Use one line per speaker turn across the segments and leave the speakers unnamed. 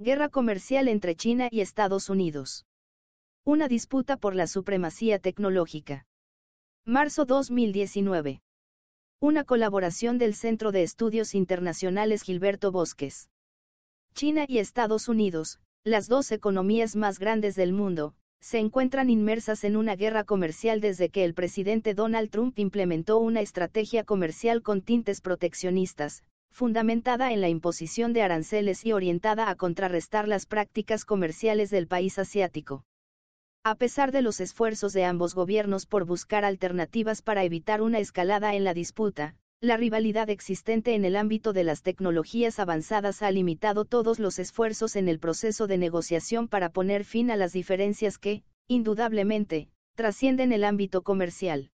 Guerra comercial entre China y Estados Unidos. Una disputa por la supremacía tecnológica. Marzo 2019. Una colaboración del Centro de Estudios Internacionales Gilberto Bosques. China y Estados Unidos, las dos economías más grandes del mundo, se encuentran inmersas en una guerra comercial desde que el presidente Donald Trump implementó una estrategia comercial con tintes proteccionistas, fundamentada en la imposición de aranceles y orientada a contrarrestar las prácticas comerciales del país asiático. A pesar de los esfuerzos de ambos gobiernos por buscar alternativas para evitar una escalada en la disputa, la rivalidad existente en el ámbito de las tecnologías avanzadas ha limitado todos los esfuerzos en el proceso de negociación para poner fin a las diferencias que, indudablemente, trascienden el ámbito comercial.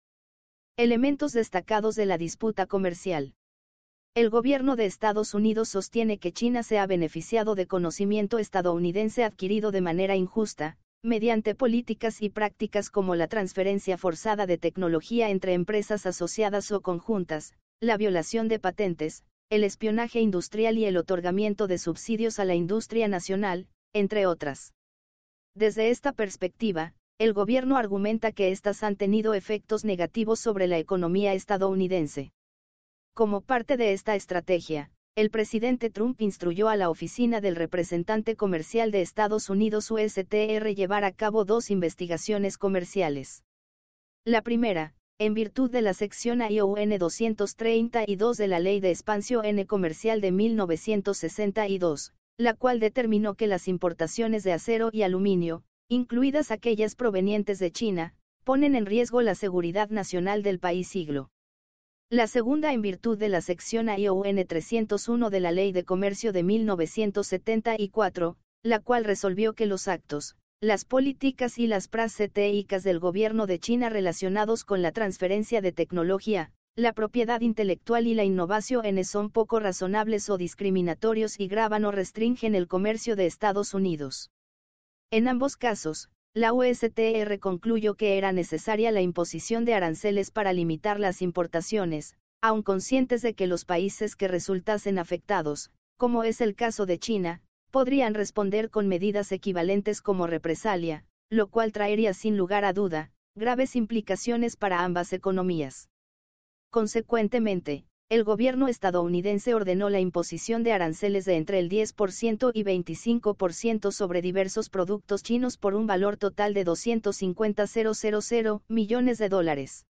Elementos destacados de la disputa comercial. El gobierno de Estados Unidos sostiene que China se ha beneficiado de conocimiento estadounidense adquirido de manera injusta, mediante políticas y prácticas como la transferencia forzada de tecnología entre empresas asociadas o conjuntas, la violación de patentes, el espionaje industrial y el otorgamiento de subsidios a la industria nacional, entre otras. Desde esta perspectiva, el gobierno argumenta que éstas han tenido efectos negativos sobre la economía estadounidense. Como parte de esta estrategia, el presidente Trump instruyó a la Oficina del Representante Comercial de Estados Unidos USTR llevar a cabo dos investigaciones comerciales. La primera, en virtud de la sección ION 232 de la Ley de Expansión N Comercial de 1962, la cual determinó que las importaciones de acero y aluminio, incluidas aquellas provenientes de China, ponen en riesgo la seguridad nacional del país siglo. La segunda en virtud de la sección ION 301 de la Ley de Comercio de 1974, la cual resolvió que los actos, las políticas y las prácticas del gobierno de China relacionados con la transferencia de tecnología, la propiedad intelectual y la innovación son poco razonables o discriminatorios y graban o restringen el comercio de Estados Unidos. En ambos casos, la USTR concluyó que era necesaria la imposición de aranceles para limitar las importaciones, aun conscientes de que los países que resultasen afectados, como es el caso de China, podrían responder con medidas equivalentes como represalia, lo cual traería sin lugar a duda, graves implicaciones para ambas economías. Consecuentemente, el gobierno estadounidense ordenó la imposición de aranceles de entre el 10% y 25% sobre diversos productos chinos por un valor total de 250.000 millones de dólares.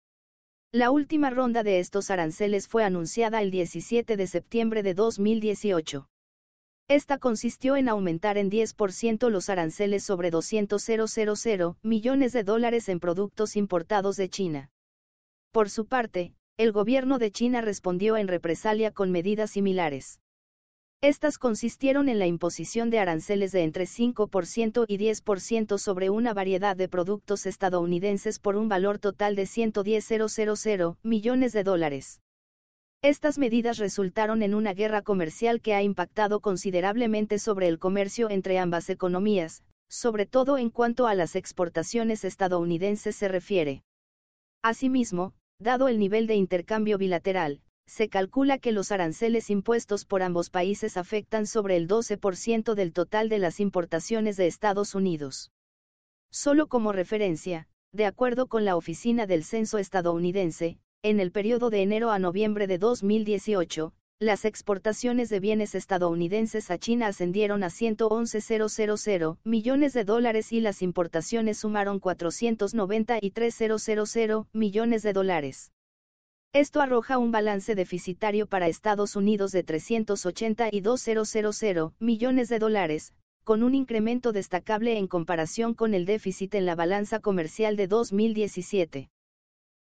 La última ronda de estos aranceles fue anunciada el 17 de septiembre de 2018. Esta consistió en aumentar en 10% los aranceles sobre 200.000 millones de dólares en productos importados de China. Por su parte, el gobierno de China respondió en represalia con medidas similares. Estas consistieron en la imposición de aranceles de entre 5% y 10% sobre una variedad de productos estadounidenses por un valor total de 110.000 millones de dólares. Estas medidas resultaron en una guerra comercial que ha impactado considerablemente sobre el comercio entre ambas economías, sobre todo en cuanto a las exportaciones estadounidenses se refiere. Asimismo, dado el nivel de intercambio bilateral, se calcula que los aranceles impuestos por ambos países afectan sobre el 12% del total de las importaciones de Estados Unidos. Solo como referencia, de acuerdo con la Oficina del Censo estadounidense, en el periodo de enero a noviembre de 2018, las exportaciones de bienes estadounidenses a China ascendieron a 111.000 millones de dólares y las importaciones sumaron 493.000 millones de dólares. Esto arroja un balance deficitario para Estados Unidos de 382.000 millones de dólares, con un incremento destacable en comparación con el déficit en la balanza comercial de 2017.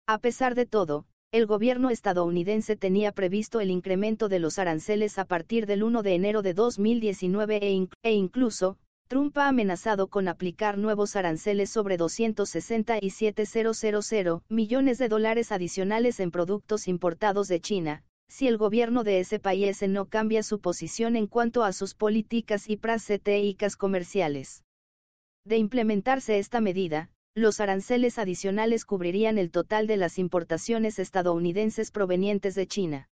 A pesar de todo, el gobierno estadounidense tenía previsto el incremento de los aranceles a partir del 1 de enero de 2019 e, e, incluso, Trump ha amenazado con aplicar nuevos aranceles sobre 267.000 millones de dólares adicionales en productos importados de China, si el gobierno de ese país no cambia su posición en cuanto a sus políticas y prácticas comerciales. De implementarse esta medida, los aranceles adicionales cubrirían el total de las importaciones estadounidenses provenientes de China.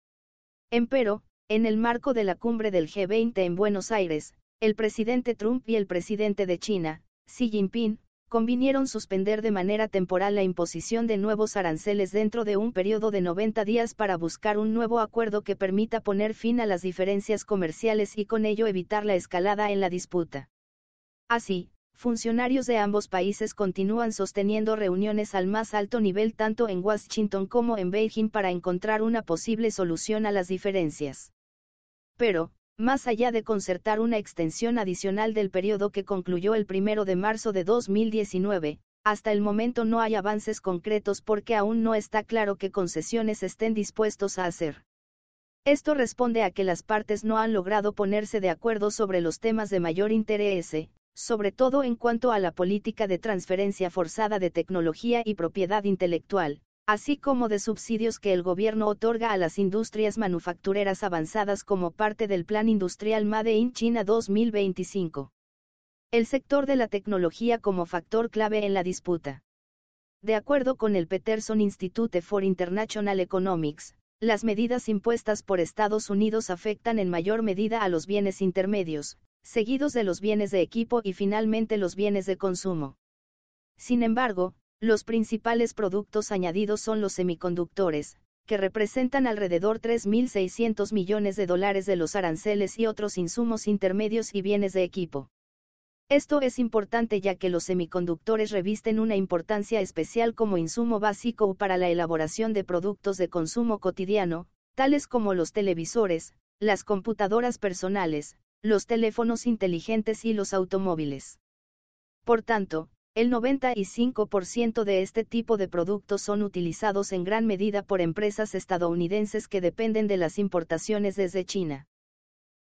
Empero, en el marco de la cumbre del G20 en Buenos Aires, el presidente Trump y el presidente de China, Xi Jinping, convinieron suspender de manera temporal la imposición de nuevos aranceles dentro de un periodo de 90 días para buscar un nuevo acuerdo que permita poner fin a las diferencias comerciales y con ello evitar la escalada en la disputa. Así, funcionarios de ambos países continúan sosteniendo reuniones al más alto nivel tanto en Washington como en Beijing para encontrar una posible solución a las diferencias. Pero, más allá de concertar una extensión adicional del periodo que concluyó el 1 de marzo de 2019, hasta el momento no hay avances concretos porque aún no está claro qué concesiones estén dispuestos a hacer. Esto responde a que las partes no han logrado ponerse de acuerdo sobre los temas de mayor interés, sobre todo en cuanto a la política de transferencia forzada de tecnología y propiedad intelectual, así como de subsidios que el gobierno otorga a las industrias manufactureras avanzadas como parte del Plan Industrial Made in China 2025. El sector de la tecnología como factor clave en la disputa. De acuerdo con el Peterson Institute for International Economics, las medidas impuestas por Estados Unidos afectan en mayor medida a los bienes intermedios, seguidos de los bienes de equipo y finalmente los bienes de consumo. Sin embargo, los principales productos añadidos son los semiconductores, que representan alrededor 3.600 millones de dólares de los aranceles y otros insumos intermedios y bienes de equipo. Esto es importante ya que los semiconductores revisten una importancia especial como insumo básico para la elaboración de productos de consumo cotidiano, tales como los televisores, las computadoras personales, los teléfonos inteligentes y los automóviles. Por tanto, el 95% de este tipo de productos son utilizados en gran medida por empresas estadounidenses que dependen de las importaciones desde China.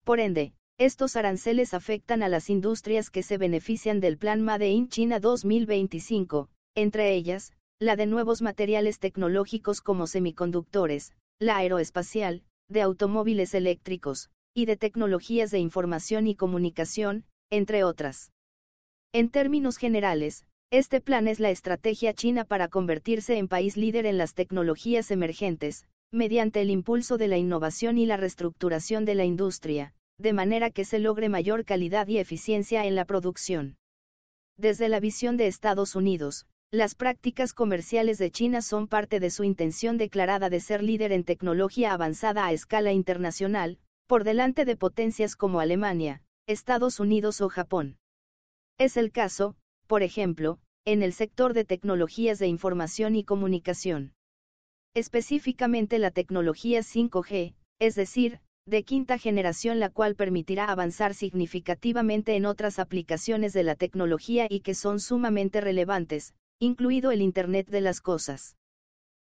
Por ende, estos aranceles afectan a las industrias que se benefician del Plan Made in China 2025, entre ellas, la de nuevos materiales tecnológicos como semiconductores, la aeroespacial, de automóviles eléctricos, y de tecnologías de información y comunicación, entre otras. En términos generales, este plan es la estrategia china para convertirse en país líder en las tecnologías emergentes, mediante el impulso de la innovación y la reestructuración de la industria, de manera que se logre mayor calidad y eficiencia en la producción. Desde la visión de Estados Unidos, las prácticas comerciales de China son parte de su intención declarada de ser líder en tecnología avanzada a escala internacional, por delante de potencias como Alemania, Estados Unidos o Japón. Es el caso, por ejemplo, en el sector de tecnologías de información y comunicación. Específicamente la tecnología 5G, es decir, de quinta generación la cual permitirá avanzar significativamente en otras aplicaciones de la tecnología y que son sumamente relevantes, incluido el Internet de las Cosas.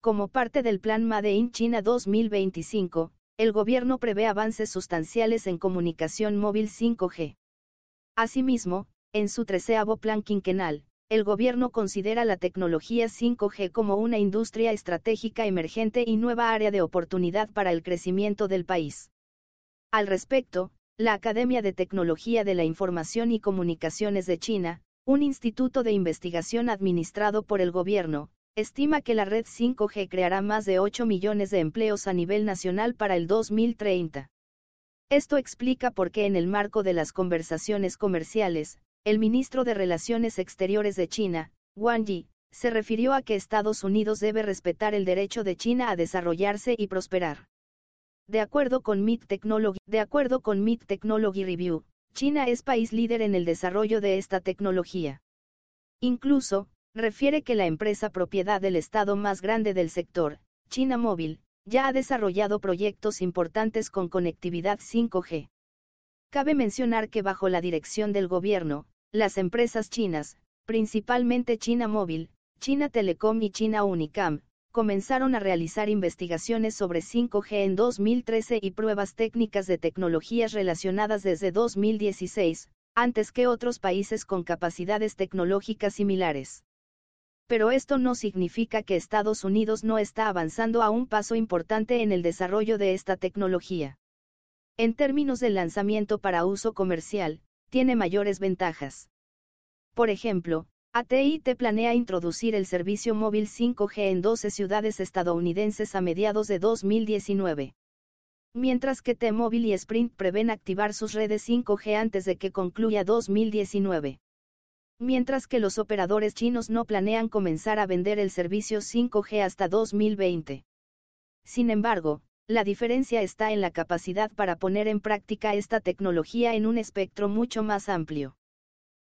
Como parte del Plan Made in China 2025, el gobierno prevé avances sustanciales en comunicación móvil 5G. Asimismo, en su treceavo plan quinquenal, el gobierno considera la tecnología 5G como una industria estratégica emergente y nueva área de oportunidad para el crecimiento del país. Al respecto, la Academia de Tecnología de la Información y Comunicaciones de China, un instituto de investigación administrado por el gobierno, estima que la red 5G creará más de 8 millones de empleos a nivel nacional para el 2030. Esto explica por qué en el marco de las conversaciones comerciales, el ministro de Relaciones Exteriores de China, Wang Yi, se refirió a que Estados Unidos debe respetar el derecho de China a desarrollarse y prosperar. De acuerdo con MIT Technology, Technology Review, China es país líder en el desarrollo de esta tecnología. Incluso, refiere que la empresa propiedad del Estado más grande del sector, China Móvil, ya ha desarrollado proyectos importantes con conectividad 5G. Cabe mencionar que bajo la dirección del gobierno, las empresas chinas, principalmente China Móvil, China Telecom y China Unicam, comenzaron a realizar investigaciones sobre 5G en 2013 y pruebas técnicas de tecnologías relacionadas desde 2016, antes que otros países con capacidades tecnológicas similares pero esto no significa que Estados Unidos no está avanzando a un paso importante en el desarrollo de esta tecnología. En términos de lanzamiento para uso comercial, tiene mayores ventajas. Por ejemplo, AT&T planea introducir el servicio móvil 5G en 12 ciudades estadounidenses a mediados de 2019. mientras que T-Mobile y Sprint prevén activar sus redes 5G antes de que concluya 2019. Mientras que los operadores chinos no planean comenzar a vender el servicio 5G hasta 2020. Sin embargo, la diferencia está en la capacidad para poner en práctica esta tecnología en un espectro mucho más amplio.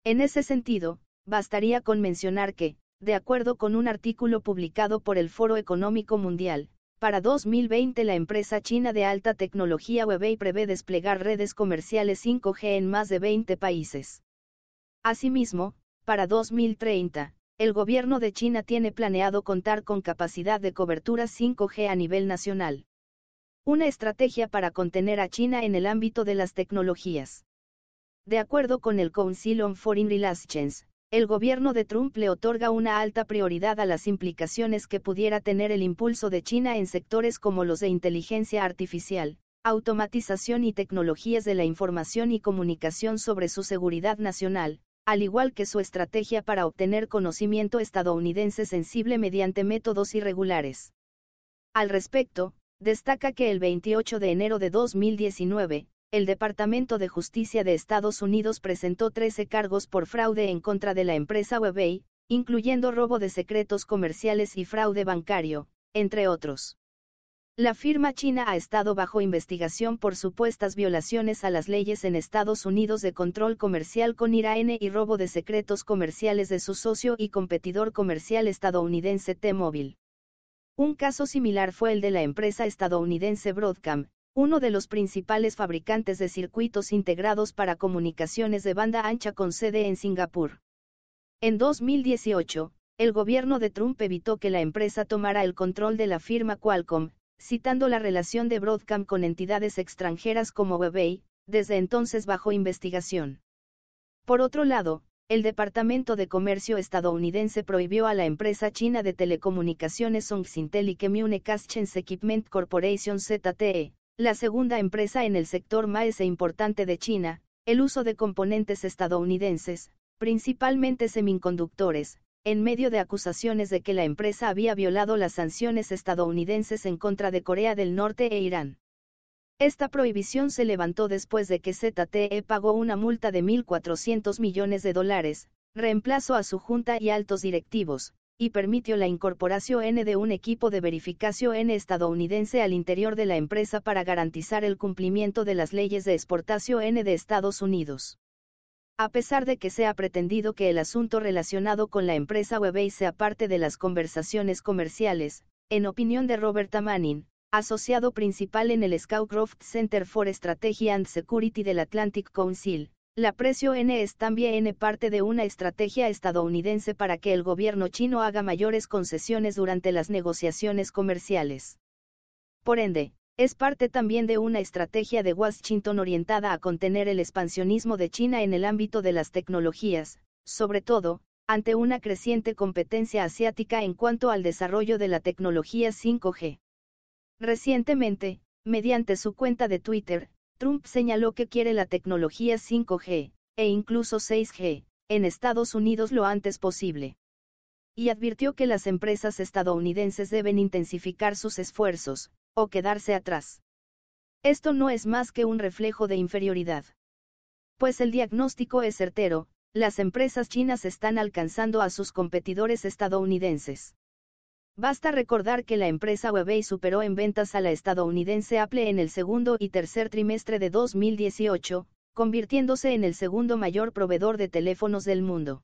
En ese sentido, bastaría con mencionar que, de acuerdo con un artículo publicado por el Foro Económico Mundial, para 2020 la empresa china de alta tecnología Huawei prevé desplegar redes comerciales 5G en más de 20 países. Asimismo, para 2030, el gobierno de China tiene planeado contar con capacidad de cobertura 5G a nivel nacional. Una estrategia para contener a China en el ámbito de las tecnologías. De acuerdo con el Council on Foreign Relations, el gobierno de Trump le otorga una alta prioridad a las implicaciones que pudiera tener el impulso de China en sectores como los de inteligencia artificial, automatización y tecnologías de la información y comunicación sobre su seguridad nacional, al igual que su estrategia para obtener conocimiento estadounidense sensible mediante métodos irregulares. Al respecto, destaca que el 28 de enero de 2019, el Departamento de Justicia de Estados Unidos presentó 13 cargos por fraude en contra de la empresa Huawei, incluyendo robo de secretos comerciales y fraude bancario, entre otros. La firma china ha estado bajo investigación por supuestas violaciones a las leyes en Estados Unidos de control comercial con Irán y robo de secretos comerciales de su socio y competidor comercial estadounidense T-Mobile. Un caso similar fue el de la empresa estadounidense Broadcom, uno de los principales fabricantes de circuitos integrados para comunicaciones de banda ancha con sede en Singapur. En 2018, el gobierno de Trump evitó que la empresa tomara el control de la firma Qualcomm, citando la relación de Broadcom con entidades extranjeras como Huawei, desde entonces bajo investigación. Por otro lado, el Departamento de Comercio estadounidense prohibió a la empresa china de telecomunicaciones Songsintel y Communications Equipment Corporation ZTE, la segunda empresa en el sector más importante de China, el uso de componentes estadounidenses, principalmente semiconductores, en medio de acusaciones de que la empresa había violado las sanciones estadounidenses en contra de Corea del Norte e Irán. Esta prohibición se levantó después de que ZTE pagó una multa de 1.400 millones de dólares, reemplazo a su junta y altos directivos, y permitió la incorporación de un equipo de verificación estadounidense al interior de la empresa para garantizar el cumplimiento de las leyes de exportación de Estados Unidos. A pesar de que se ha pretendido que el asunto relacionado con la empresa Huawei sea parte de las conversaciones comerciales, en opinión de Robert Manning, asociado principal en el Scowcroft Center for Strategy and Security del Atlantic Council, la precio N es también parte de una estrategia estadounidense para que el gobierno chino haga mayores concesiones durante las negociaciones comerciales. Por ende, es parte también de una estrategia de Washington orientada a contener el expansionismo de China en el ámbito de las tecnologías, sobre todo, ante una creciente competencia asiática en cuanto al desarrollo de la tecnología 5G. Recientemente, mediante su cuenta de Twitter, Trump señaló que quiere la tecnología 5G, e incluso 6G, en Estados Unidos lo antes posible. Y advirtió que las empresas estadounidenses deben intensificar sus esfuerzos, o quedarse atrás. Esto no es más que un reflejo de inferioridad. Pues el diagnóstico es certero, las empresas chinas están alcanzando a sus competidores estadounidenses. Basta recordar que la empresa Huawei superó en ventas a la estadounidense Apple en el segundo y tercer trimestre de 2018, convirtiéndose en el segundo mayor proveedor de teléfonos del mundo.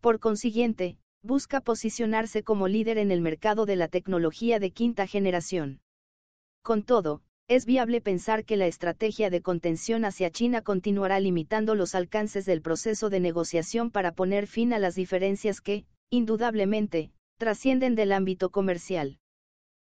Por consiguiente, busca posicionarse como líder en el mercado de la tecnología de quinta generación. Con todo, es viable pensar que la estrategia de contención hacia China continuará limitando los alcances del proceso de negociación para poner fin a las diferencias que, indudablemente, trascienden del ámbito comercial.